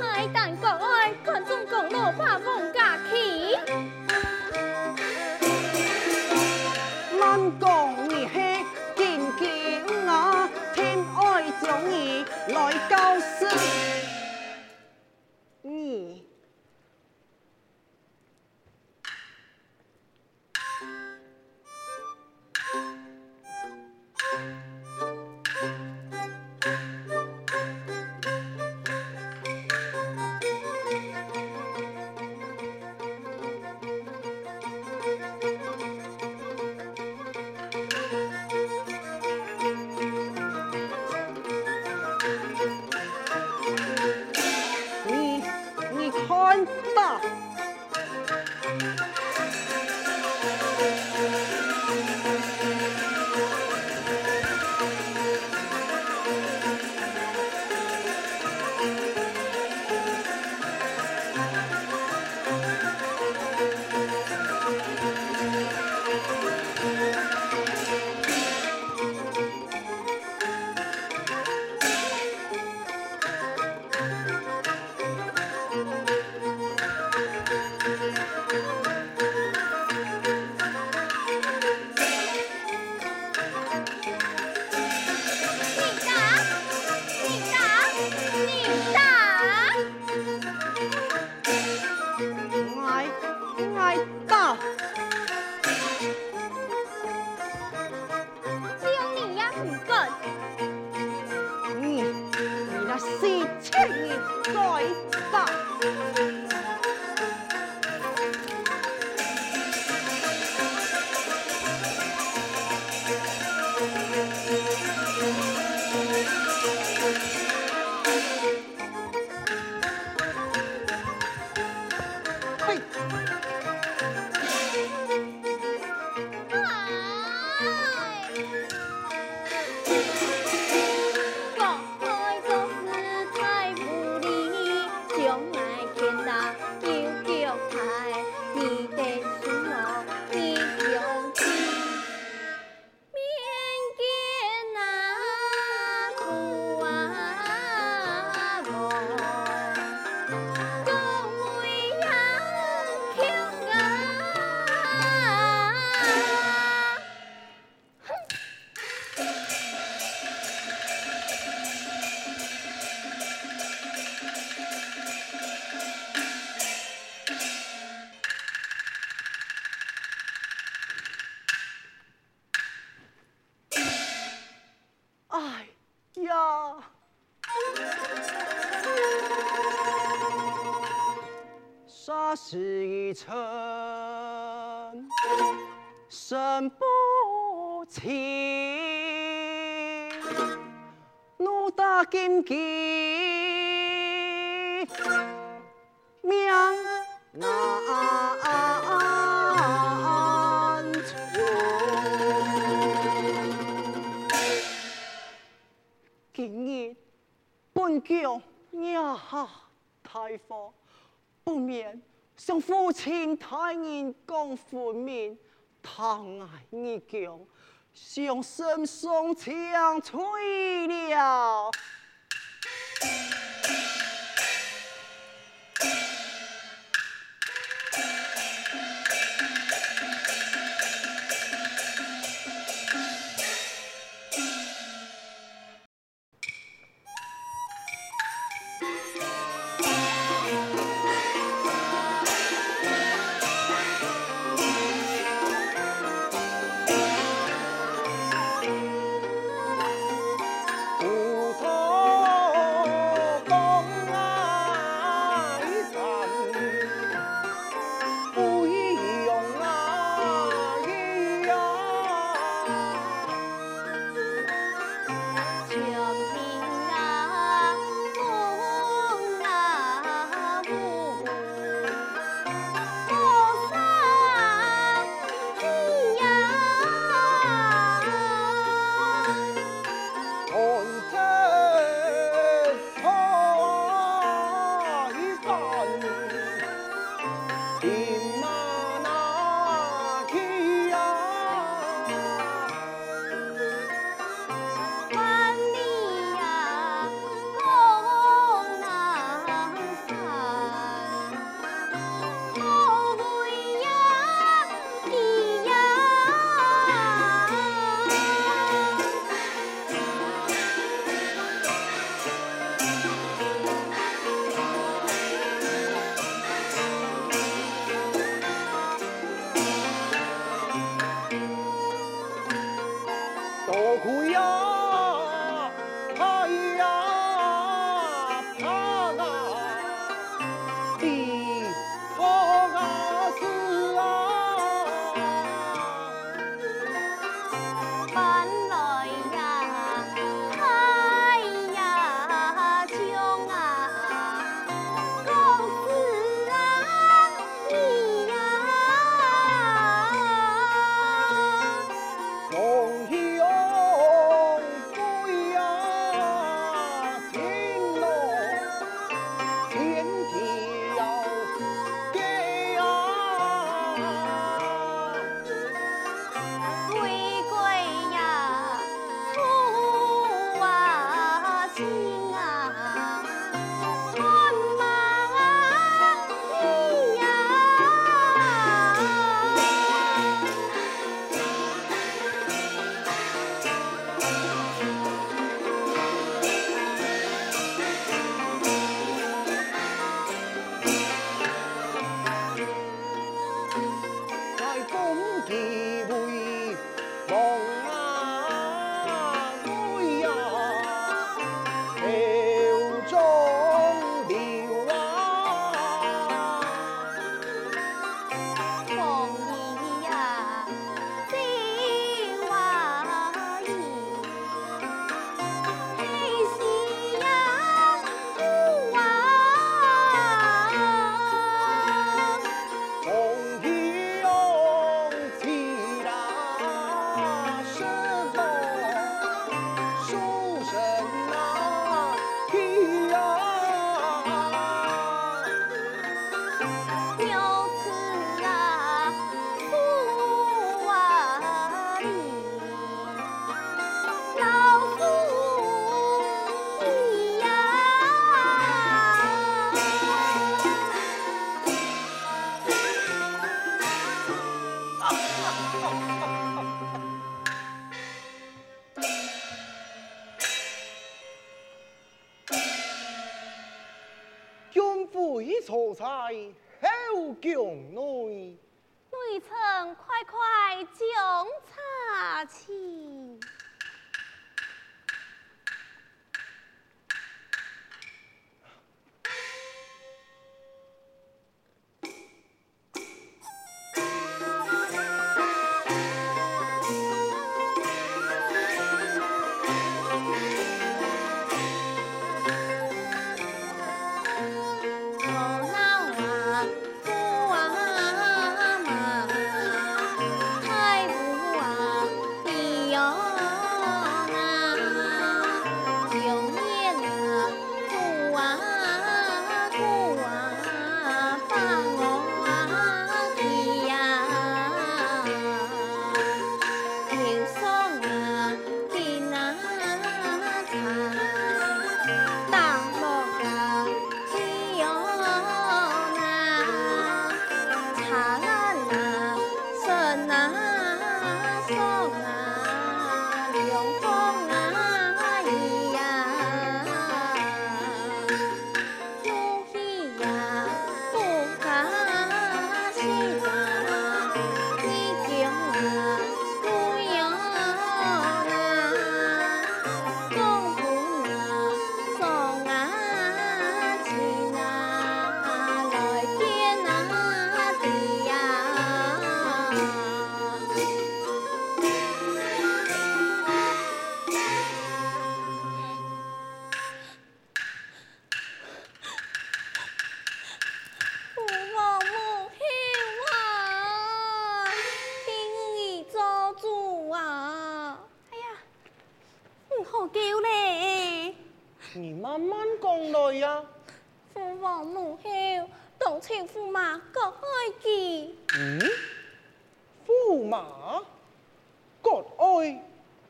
海淡果爱，观众果怒怕忘感。开大。台，你得。家事一成，身不起。怒大根基，免难存。今日本将硬下大夫向父亲太人讲父面，疼爱你强，向心双亲垂了。oh. 错在好强内，内村快快种菜去。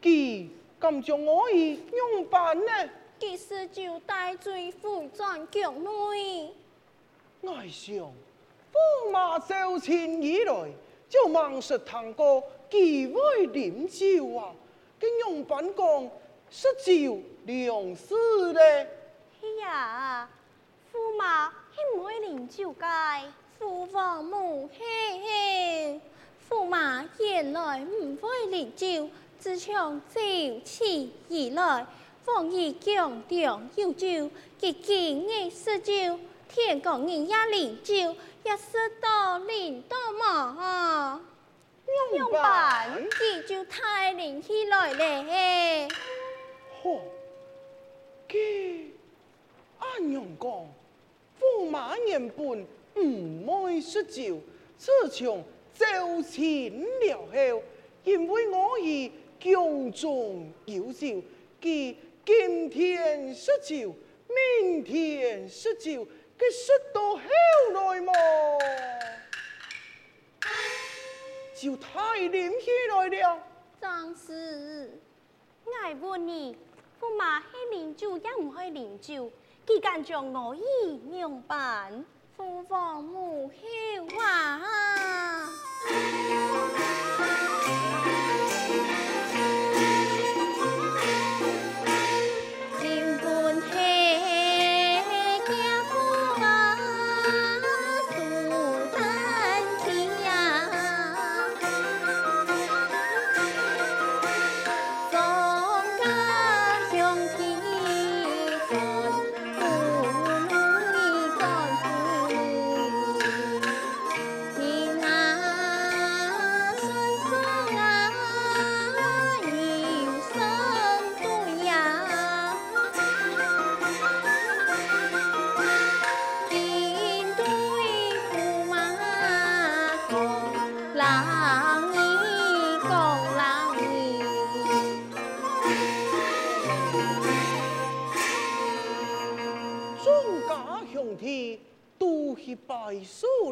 既敢将我以用凡呢？其实就带罪负转极内。爱相驸马受前以来，就忙食堂个几位点招啊？竟用品讲失照两事呢？哎呀，驸马，你每年招该，父王母嘿嘿。驸马原来唔会练招，自从赵气而来，方义强、杨有酒，吉吉、聂雪酒，天公聂也练招，也识多练到嘛哈。用吧。你就太练起来了。嚯，吉。阿娘讲，驸马原本唔爱雪酒，自从。酒钱了后，因为我已穷中有笑，既今天赊酒，明天赊酒，既赊到后来忙，就太忍起来了。张氏，爱问你，不买些灵酒也唔可以灵酒，既敢将我儿明白？父风母后啊！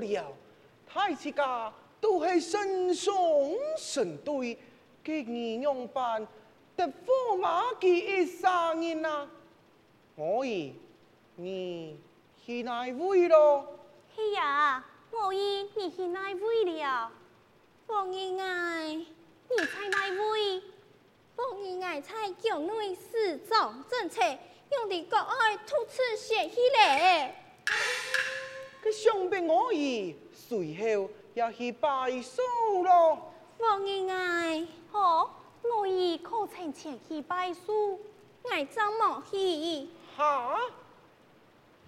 了，太子家都系身双成对，给你用伴，得驸马给一生人呐。阿以你去哪位咯？哎呀，我以你去哪位了？我英爱，你猜哪位？我英爱在叫内位市政策，用的国外土产写起来。他伤不我儿，随后也是败诉咯。王英爷，哦，我儿可曾前去败诉？爱装毛戏？哈？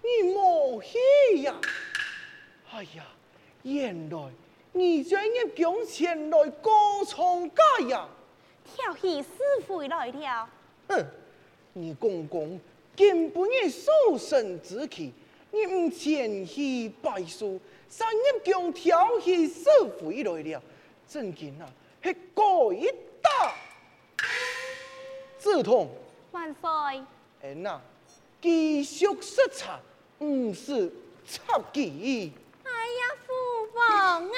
你毛戏呀？哎呀，原来你专业攻前来歌唱家呀？跳戏是会来了。哼，你公公根本不受身之气。你唔前去拜师，三一江挑起笑回来了，真经啊！是过一达，自痛。万岁，哎呐，继续失产唔是插旗。哎呀，父王啊！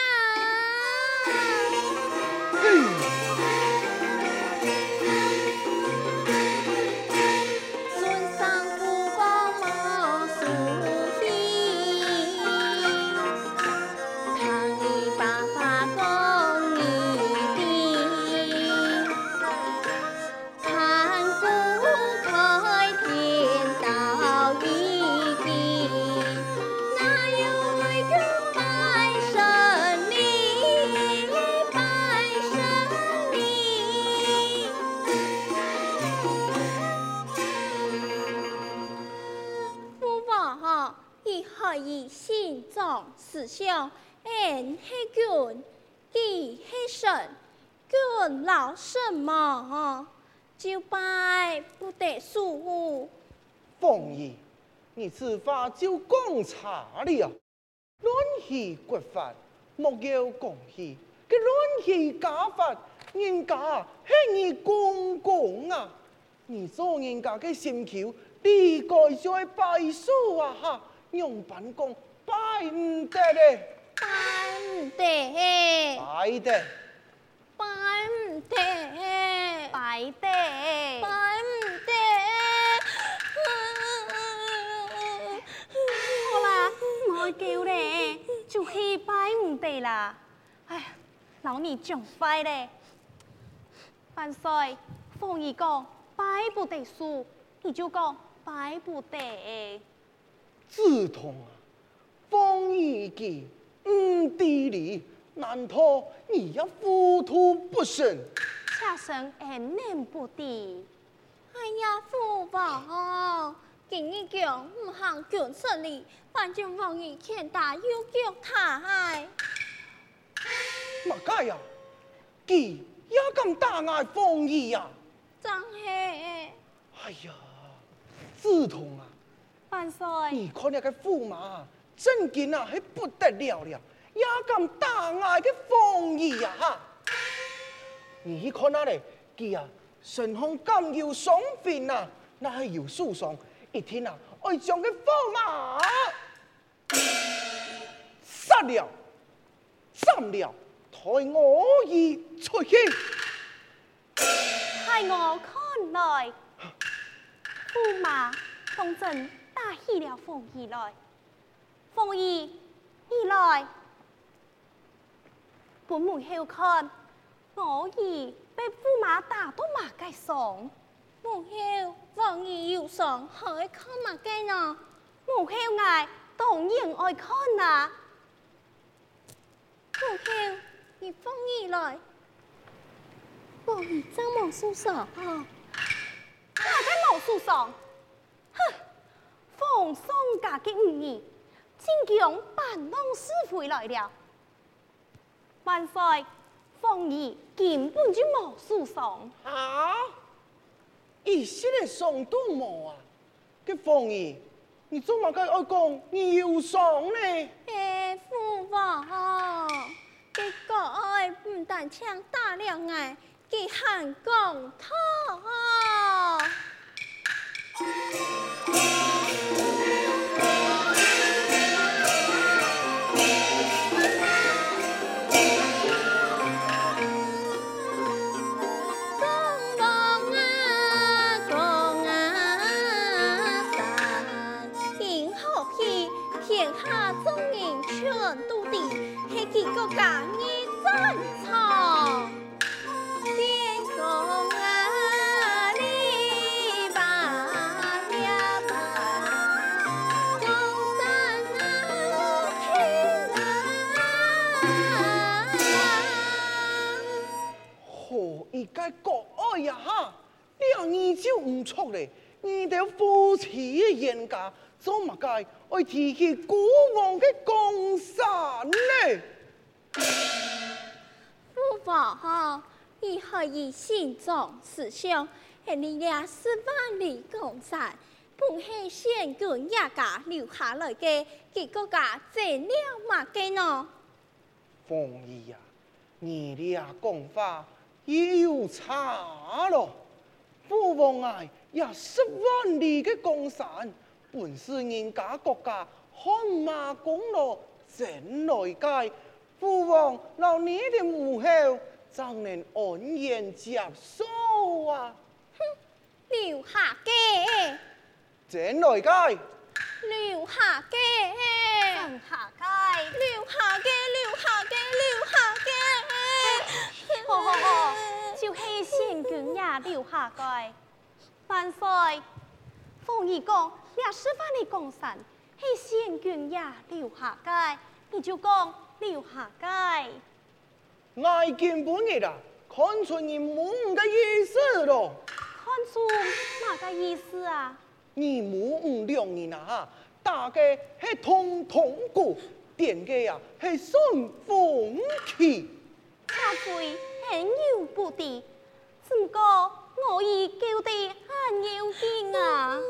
就拜不得俗乎。凤仪，你这话就讲岔了。乱起国法，莫叫讲起。这乱起家法，人家黑你公公啊，你做人家个心求，你该在拜俗啊哈，用班公拜唔得嘞。拜唔得。拜得。拜不得。拜爹，拜唔爹。好啦，莫叫咧，就去拜唔得啦。哎，老你常快咧。万岁，方姨讲白不得输，你就讲白不得。自通啊，方姨讲唔难道你要糊涂不省？下身也难不的。哎呀，父王、啊，今日叫吾行叫出你，反正王爷欠大有叫大爱。马盖呀，给也咁大爱风仪呀？张黑。哎呀，自同啊。万岁！你看那个驸马，正经啊，还不得了了，也咁大爱的风仪啊哈。你看那里，记啊！春风甘有双鬓啊，那还有树上一天啊，爱上的宝马。杀了，杀了，抬我伊出去。我看来，驸马同朕打起了风雨来，风雨，你来，不瞒你看。我兒被駙馬打都馬雞爽，母後王兒要上海看馬雞呢，母後愛當然愛看啦。母後你放兒來，王兒真冇素爽啊！大家冇素爽，哼！放送家嘅女兒，真強扮弄是非來了，萬歲！放兒。根本就冇诉讼，啊！一前的诉都冇啊，去放伊，你做么个我讲，你有送呢？哎，父王，这个不但强大了，爱，给憨共土。嘿，国家你真。我提起古往的江山呢。父王哈，你何以心思想，和你俩十万里江山，不是先君一家留下来的，给国家做了马肝呢？王爷呀，你俩讲话又差了。父王啊，要十万里的江山。本是人家国家，汗马功劳真来街，父王老你的母后，怎能安然接受啊！哼，留下街，真来街，留下街，柳下街，留下街，留下街，留下街，柳下街，柳下街，柳下街，柳下街，下街，柳下烈士们的功臣黑先军呀，留下街，你就讲留下街。爱根本的啦，看出你没五的意思喽。看出哪个意思啊？你母五两人呐哈，大家是通通过，点家呀是顺风雨。他贵很有骨的，怎么我已叫爹很要经啊！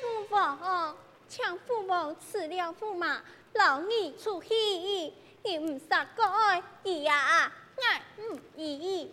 父王啊，请父王赐了驸马，老你出去，你不杀哥，也啊，我嗯，依。